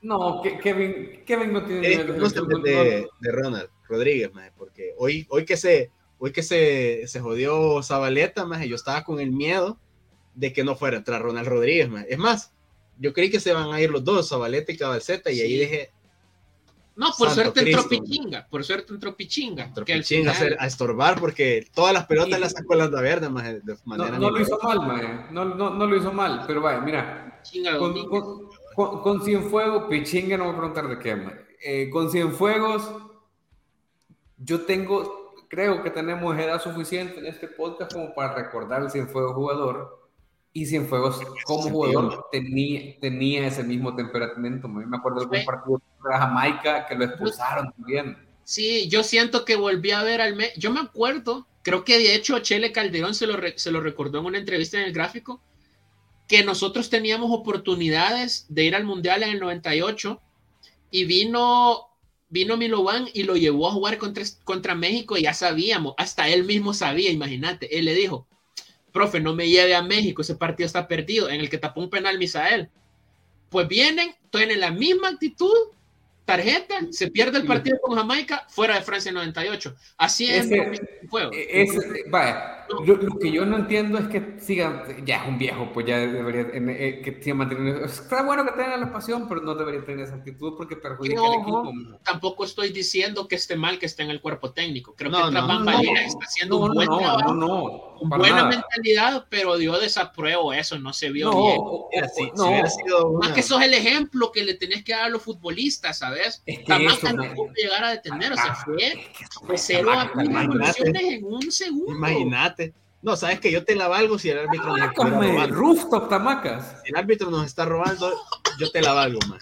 No, Kevin, Kevin no tiene nivel de, de, Ronald Rodríguez, más porque hoy, hoy que se hoy que se, se jodió Zabaleta, más yo estaba con el miedo de que no fuera a entrar Ronald Rodríguez, más. Es más, yo creí que se van a ir los dos, Zabaleta y Cabalceta, y ahí dije, no, por suerte entró Pichinga, por suerte entró Pichinga. Entró Pichinga a estorbar porque todas las pelotas las sacó la verde de manera No, no lo hizo mal, mae. No, no, no, lo hizo mal, pero vaya, mira. Con, con, con, con, Cienfuegos, Pichinga no voy a preguntar de qué, mae. Eh, con Cienfuegos, yo tengo, creo que tenemos edad suficiente en este podcast como para recordar el Cienfuegos jugador. Y Cienfuegos, como jugador, tenía, tenía ese mismo temperamento. Me acuerdo de algún partido de Jamaica que lo expulsaron también. Sí, yo siento que volví a ver al... Me yo me acuerdo, creo que de hecho Chele Calderón se lo, se lo recordó en una entrevista en el gráfico, que nosotros teníamos oportunidades de ir al Mundial en el 98 y vino vino Milovan y lo llevó a jugar contra, contra México y ya sabíamos, hasta él mismo sabía, imagínate, él le dijo, profe, no me lleve a México, ese partido está perdido, en el que tapó un penal Misael. Pues vienen, en la misma actitud, tarjeta, se pierde el partido con Jamaica, fuera de Francia 98. Así es el juego. vaya, lo, que yo no entiendo es que sigan, ya es un viejo, pues ya debería, eh, que siga manteniendo, está bueno que tenga la pasión, pero no debería tener esa actitud porque perjudica al equipo. Tampoco estoy diciendo que esté mal que esté en el cuerpo técnico, creo que no, está haciendo un buen trabajo, buena mentalidad, pero dio desapruebo eso, no se vio bien. Más que eso es el ejemplo que le tenés que dar a los futbolistas, ¿sabes? Es que no pudo llegar a detener, o sea, fue, fue cero a en un segundo. Imagínate no, sabes que yo te la valgo si el árbitro nos está robando. Rooftop tamacas. Si el árbitro nos está robando, yo te la valgo, man.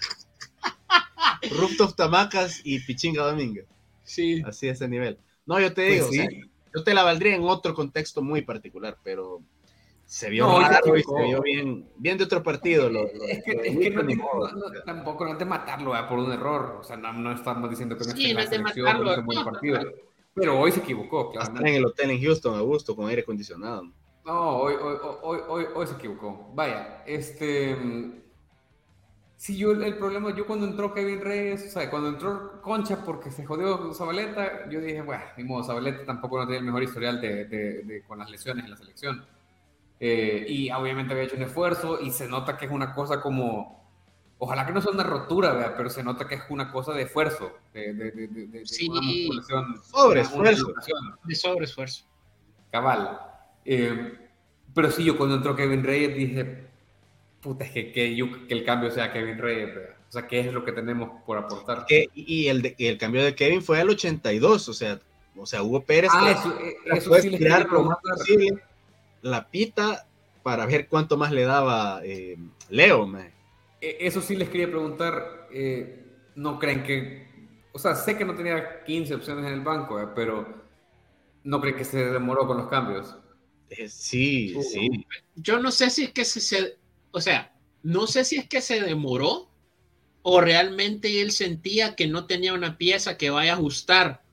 Rooftop tamacas y Pichinga Domínguez. Sí. Así es ese nivel. No, yo te digo, pues yo te la valdría en otro contexto muy particular, pero se vio raro y se vio bien, bien de otro partido. es que, es que no, tampoco no es de matarlo por un error. O sea, no, estamos diciendo que no sí, es de matarlo. un buen partido. Pero hoy se equivocó, claro. En el hotel en Houston a gusto con aire acondicionado. No, hoy, hoy, hoy, hoy, hoy se equivocó. Vaya, este. Sí, yo el problema, yo cuando entró Kevin Reyes, o sea, cuando entró Concha porque se jodió Zabaleta, yo dije, bueno, ni modo, Zabaleta tampoco no tiene el mejor historial de, de, con las lesiones en la selección. Eh, y obviamente había hecho un esfuerzo y se nota que es una cosa como Ojalá que no sea una rotura, pero se nota que es una cosa de esfuerzo, de, de, de, de sí, sobre esfuerzo. De sobre esfuerzo. Cabal. Eh, pero sí, yo cuando entró Kevin Reyes dije, puta, es que, que, que el cambio sea Kevin Reyes, o sea, ¿qué es lo que tenemos por aportar? y el, el cambio de Kevin fue al 82, o sea, o sea Hugo Pérez ah, eso, eh, eso sí tirar lo más posible la pita para ver cuánto más le daba eh, Leo, man. E, eso sí les quería preguntar, eh, ¿no creen que, o sea, sé que no tenía 15 opciones en el banco, eh, pero ¿no creen que se demoró con los cambios? Eh, sí, sí. Yo no sé si es que se, o sea, no sé si es que se demoró o realmente él sentía que no tenía una pieza que vaya a ajustar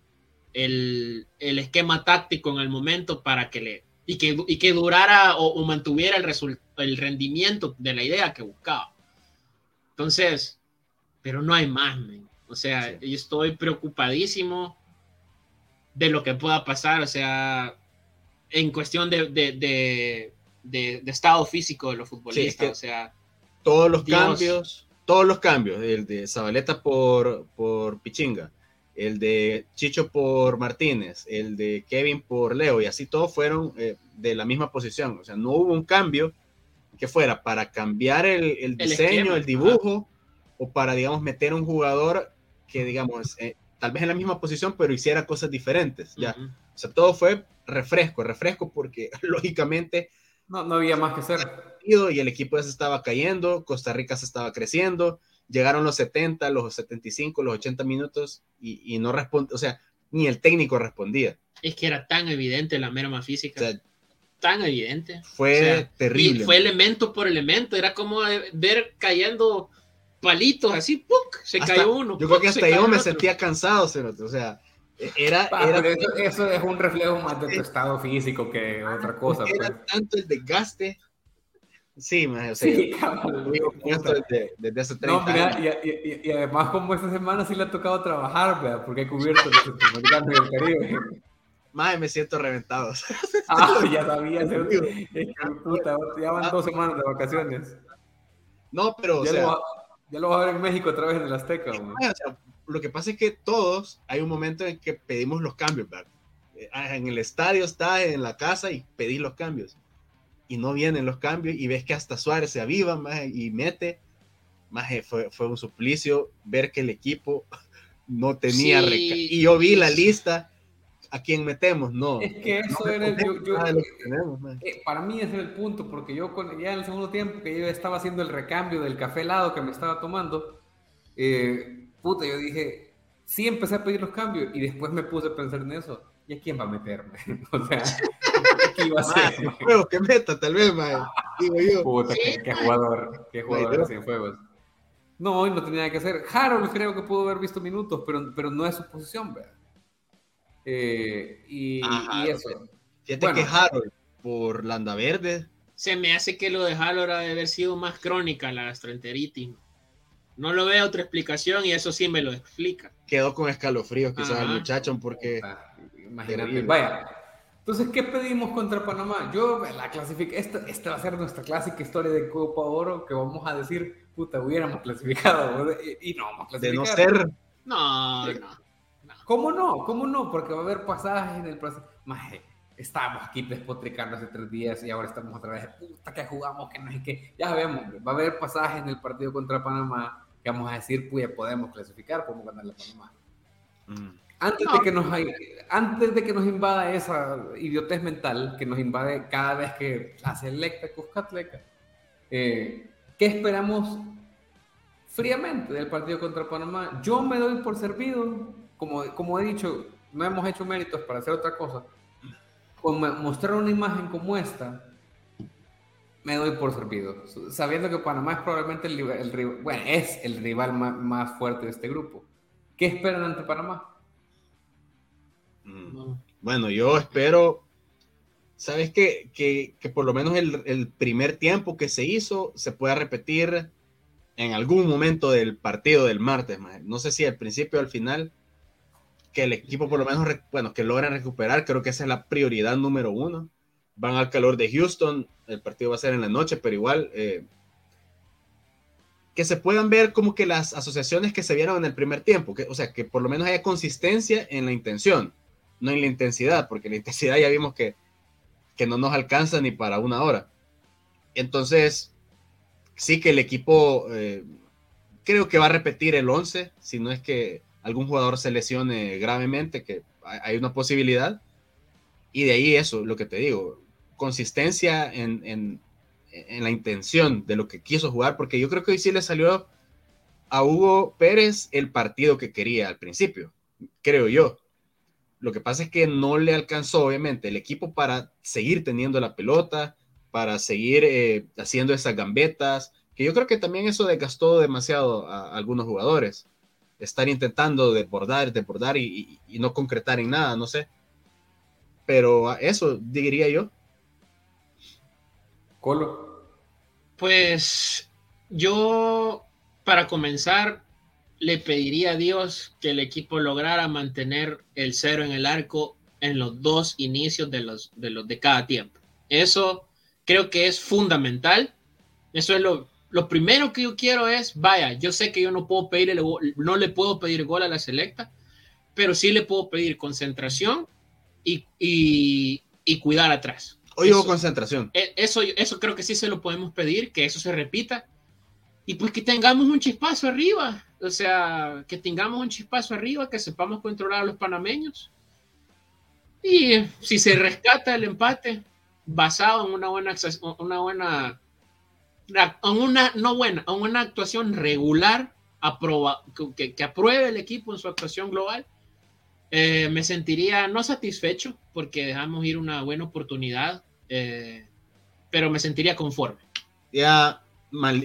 el, esquema táctico en el momento para que le y que, y que durara o, mantuviera el, el rendimiento de la idea que buscaba. Entonces, pero no hay más, O sea, yo estoy preocupadísimo de lo que pueda pasar, o sea, en cuestión de, de, de, estado físico de los futbolistas, o sea. Todos los cambios, todos los cambios, el de Zabaleta por, por Pichinga, el de Chicho por Martínez, el de Kevin por Leo, y así todos fueron eh, de la misma posición, o sea, no hubo un cambio que fuera para cambiar el, diseño, el, dibujo, o para, digamos, meter un jugador que, digamos, eh, tal vez en la misma posición, pero hiciera cosas diferentes, ya. O sea, todo fue refresco, refresco porque, lógicamente... No, no había más que hacer. Y el equipo ya se estaba cayendo, Costa Rica se estaba creciendo, llegaron los 70, los 75, los 80 minutos y, no responde, o sea, ni el técnico respondía. Es que era tan evidente la merma física. O sea, tan evidente. Fue terrible. fue elemento por elemento, era como ver cayendo palitos así, ¡puc! se cayó uno. Yo creo que hasta yo me sentía cansado, o sea, era... eso, es un reflejo más de tu estado físico que otra cosa. Era pues. tanto el desgaste. Sí, o sea, sí, desde, desde, hace 30 no, mira, años. Y, y, además como esta semana sí le ha tocado trabajar, porque he cubierto los centroamericanos del Caribe. Madre, me siento reventado. ah, ya sabía. puta, ya van dos semanas de vacaciones. No, pero. Ya, o sea, lo, ya lo va a ver en México otra vez en el Azteca. Lo que pasa es que todos hay un momento en que pedimos los cambios, ¿verdad? Eh, en el estadio está en la casa y pedís los cambios. Y no vienen los cambios y ves que hasta Suárez se aviva más y mete. Más fue, fue un suplicio ver que el equipo no tenía. Y yo vi la lista a quién metemos, no. Es que eso era yo, yo, eh, para mí ese era el punto, porque yo con, ya en el segundo tiempo que yo estaba haciendo el recambio del café helado que me estaba tomando, eh, puta, yo dije, sí empecé a pedir los cambios y después me puse a pensar en eso. ¿Y a quién va a meterme? o sea, ¿qué iba a hacer? Juegos que meta, tal vez, man. Digo yo. Puta, qué, jugador, qué jugador sin juegos. No, hoy no tenía nada que hacer. Harold creo que pudo haber visto minutos, pero, pero no es su posición, ¿verdad? Eh, y, eso. Fíjate que Harold, por Landa Verde. Se me hace que lo de Harold ha de haber sido más crónica la gastroenteritis. No lo veo otra explicación y eso sí me lo explica. Quedó con escalofríos quizás el muchacho porque... Imagínate, vaya. Entonces, ¿qué pedimos contra Panamá? Yo la clasifique, esta, esta va a ser nuestra clásica historia de Copa Oro que vamos a decir, puta, hubiéramos clasificado y, no vamos a clasificar. De no ser... No, no. ¿Cómo no? ¿Cómo no? Porque va a haber pasajes en el proceso. Maje, estábamos aquí despotricando hace tres días y ahora estamos otra vez, puta, que jugamos, que no es que. Ya sabemos, va a haber pasajes en el partido contra Panamá vamos a decir, pues podemos clasificar, podemos ganar la Panamá. Mm. Antes, de que nos, antes de que nos invada esa idiotez mental que nos invade cada vez que la selecta Cuscatleca, eh, ¿qué esperamos fríamente del partido contra Panamá? Yo me doy por servido como, como he dicho, no hemos hecho méritos para hacer otra cosa. Con mostrar una imagen como esta, me doy por servido. Sabiendo que Panamá es probablemente el, el, bueno, es el rival más, fuerte de este grupo. ¿Qué esperan ante Panamá? Mm. Bueno, yo espero, ¿sabes qué? Que, que por lo menos el, el, primer tiempo que se hizo se pueda repetir en algún momento del partido del martes. No sé si al principio o al final, que el equipo por lo menos, bueno, que logren recuperar, creo que esa es la prioridad número uno. Van al calor de Houston, el partido va a ser en la noche, pero igual eh, que se puedan ver como que las asociaciones que se vieron en el primer tiempo, que, o sea, que por lo menos haya consistencia en la intención, no en la intensidad, porque la intensidad ya vimos que, que no nos alcanza ni para una hora. Entonces, sí que el equipo eh, creo que va a repetir el 11, si no es que algún jugador se lesione gravemente, que hay una posibilidad. Y de ahí eso, lo que te digo, consistencia en, en, en, la intención de lo que quiso jugar, porque yo creo que hoy sí le salió a Hugo Pérez el partido que quería al principio, creo yo. Lo que pasa es que no le alcanzó, obviamente, el equipo para seguir teniendo la pelota, para seguir eh, haciendo esas gambetas, que yo creo que también eso desgastó demasiado a algunos jugadores estar intentando desbordar, desbordar y, y, no concretar en nada, no sé. Pero eso diría yo. Colo. Pues yo, para comenzar, le pediría a Dios que el equipo lograra mantener el cero en el arco en los dos inicios de los de, los, de cada tiempo. Eso creo que es fundamental. Eso es lo, lo primero que yo quiero es, vaya, yo sé que yo no puedo pedirle, no le puedo pedir gol a la selecta, pero sí le puedo pedir concentración y, y, cuidar atrás. Hoy hubo concentración. E, eso, eso creo que sí se lo podemos pedir, que eso se repita. Y pues que tengamos un chispazo arriba, o sea, que tengamos un chispazo arriba, que sepamos controlar a los panameños. Y si se rescata el empate basado en una buena, una buena a una, no buena, a una actuación regular, que, que, apruebe el equipo en su actuación global, eh, me sentiría no satisfecho porque dejamos ir una buena oportunidad, eh, pero me sentiría conforme. Ya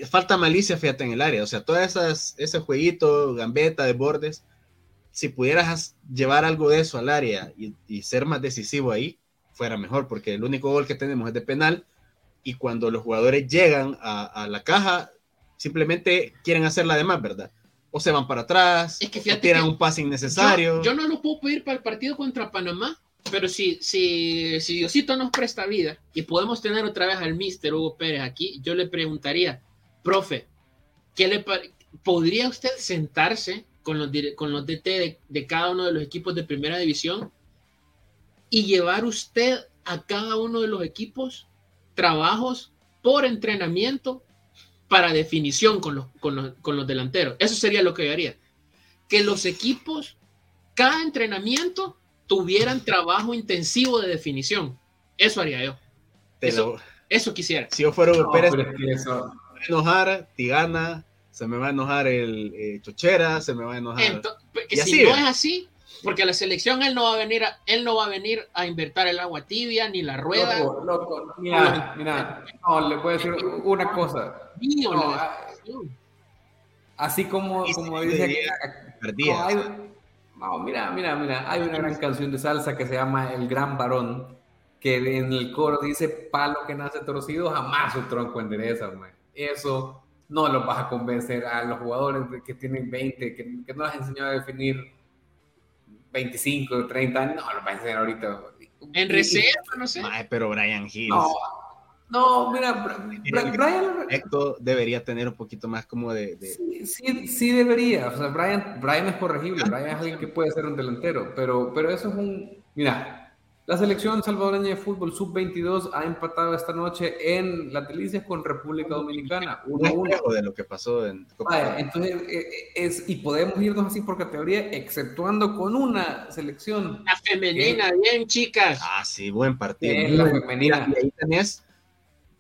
falta malicia, fíjate, en el área. O sea, esas, ese jueguito, gambeta de bordes, si pudieras llevar algo de eso al área y, y ser más decisivo ahí, fuera mejor, porque el único gol que tenemos es de penal y cuando los jugadores llegan a, la caja, simplemente quieren hacer la demás, ¿verdad? O se van para atrás, es que o tiran un pase innecesario. Yo, no lo puedo pedir para el partido contra Panamá, pero si, si, si Diosito nos presta vida y podemos tener otra vez al mister Hugo Pérez aquí, yo le preguntaría, profe, ¿qué le ¿podría usted sentarse con los, con los DT de, cada uno de los equipos de primera división y llevar usted a cada uno de los equipos trabajos por entrenamiento para definición con los, con los, con los delanteros. Eso sería lo que yo haría. Que los equipos, cada entrenamiento, tuvieran trabajo intensivo de definición. Eso haría yo. Eso, eso quisiera. Si yo fuera Hugo Pérez, se me va a enojar Tigana, se me va a enojar el eh, Chochera, se me va a enojar. que si no es así, porque la selección él no va a venir a, él no va a venir a invertir el agua tibia ni la rueda. Loco, loco. Mira, mira, no, le puedo decir una cosa. No, así como, como dice aquí, no, mira, mira, mira, hay una gran canción de salsa que se llama El Gran Varón, que en el coro dice, palo que nace torcido, jamás su tronco endereza, man. Eso no los vas a convencer a los jugadores que tienen 20, que, que no les enseñado a definir 25, 30 años, no, lo va a enseñar ahorita. En reserva, no sé. pero Brian Hill. No, mira, Brian. Esto debería tener un poquito más como de. Sí, sí, debería. O sea, Brian, Brian es corregible. Brian es alguien que puede ser un delantero. Pero, pero eso es un. Mira, la selección salvadoreña de fútbol sub-22 ha empatado esta noche en la Delicias con República Dominicana. Uno de lo que pasó en Copa Entonces, eh, eh, es, y podemos irnos así por categoría, exceptuando con una selección. La femenina, bien, chicas. Ah, sí, buen partido. la femenina. Y ahí tenés,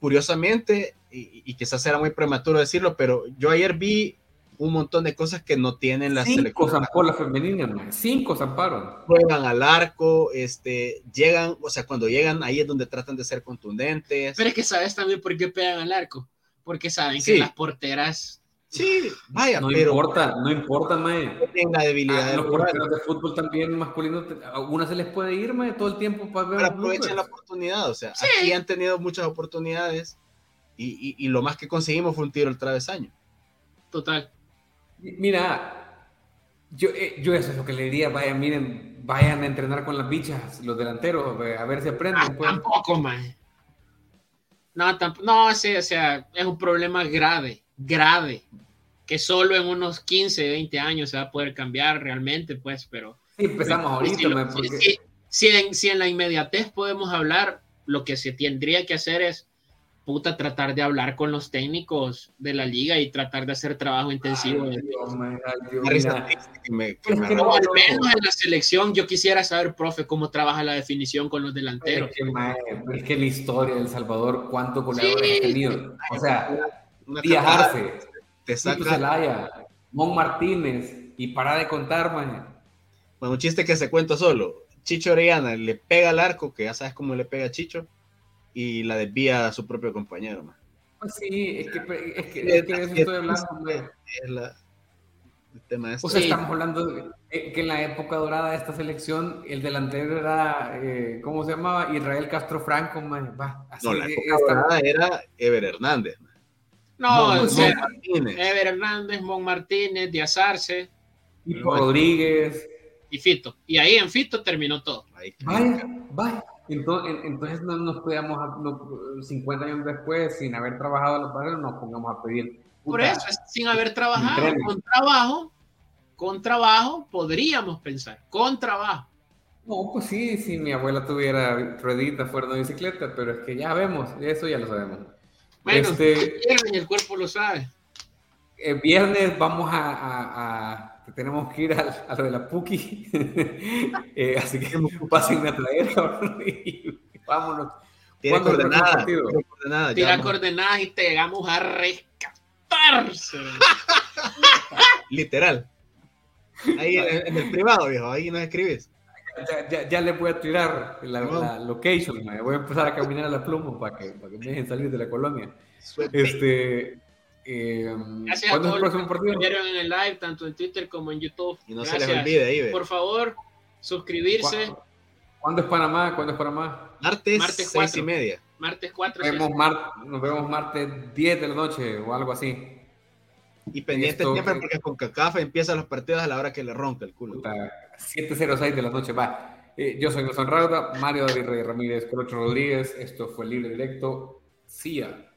curiosamente, y, y quizás era muy prematuro decirlo, pero yo ayer vi un montón de cosas que no tienen las Cinco zampó la femenina, cinco zamparon. Juegan al arco, este, llegan, o sea, cuando llegan ahí es donde tratan de ser contundentes. Pero es que sabes también por qué pegan al arco, porque saben que las porteras Sí, vaya, no importa, no importa, mae. Tienen la debilidad. de los porteros de fútbol también masculinos, a se les puede ir, mae, todo el tiempo para ver. aprovechan la oportunidad, o sea, aquí han tenido muchas oportunidades y, y, lo más que conseguimos fue un tiro al travesaño. Total. Mira, yo, eh, yo eso es lo que le diría, vayan, miren, vayan a entrenar con las bichas, los delanteros, a ver si aprenden. Ah, pues. Tampoco, man. No, no, o sea, es un problema grave, grave, que solo en unos 15, 20 años se va a poder cambiar realmente, pues, pero... Sí, empezamos ahorita, porque... si, en, si en la inmediatez podemos hablar, lo que se tendría que hacer es puta, tratar de hablar con los técnicos de la liga y tratar de hacer trabajo intensivo. al menos en la selección yo quisiera saber, profe, cómo trabaja la definición con los delanteros. Es que, la historia de El Salvador, cuánto goleadores ha tenido. O sea, viajarse, te saca... Zelaya, Mon Martínez, y para de contar, man. Bueno, un chiste que se cuenta solo. Chicho Orellana le pega al arco, que ya sabes cómo le pega a Chicho y la desvía a su propio compañero. Pues sí, es que, es que, es que de eso estoy hablando. Es la, el tema es o sea, estamos hablando de que en la época dorada de esta selección, el delantero era, eh, ¿cómo se llamaba? Israel Castro Franco. Va, así no, la época dorada era Ever Hernández. No, o sea, Ever Hernández, Mon Martínez, Díaz Arce. Y Rodríguez. Y Fito. Y ahí en Fito terminó todo. Vaya, vaya. Entonces, no nos podíamos, 50 años después, sin haber trabajado los padres, nos pongamos a pedir. Por eso, sin haber trabajado, con trabajo, con trabajo, podríamos pensar, con trabajo. No, pues sí, si mi abuela tuviera rueditas fuera de bicicleta, pero es que ya vemos, eso ya lo sabemos. Bueno, este, el cuerpo lo sabe. El viernes vamos a tenemos que ir a, lo de la Puki. Eh, así que pasen a traer y vámonos. Tiene coordenadas. Tira coordenadas y te vamos a rescatarse. Literal. Ahí en, el privado, viejo, ahí nos escribes. Ya, ya, le voy a tirar la, location, voy a empezar a caminar a la pluma para que, para que me dejen salir de la colonia. Este, eh, Gracias a todos los que en el live, tanto en Twitter como en YouTube. Y no se les olvide, ahí, Por favor, suscribirse. ¿Cuándo es Panamá? ¿Cuándo es Panamá? Martes, martes 6 y media. Martes 4. Nos vemos, nos vemos martes 10 de la noche o algo así. Y pendiente siempre porque con Cacafa empiezan los partidos a la hora que le ronca el culo. 7.06 de la noche, va. Eh, yo soy Nelson Rauda, Mario David Rey Ramírez, Colocho Rodríguez. Esto fue Libre Directo. CIA.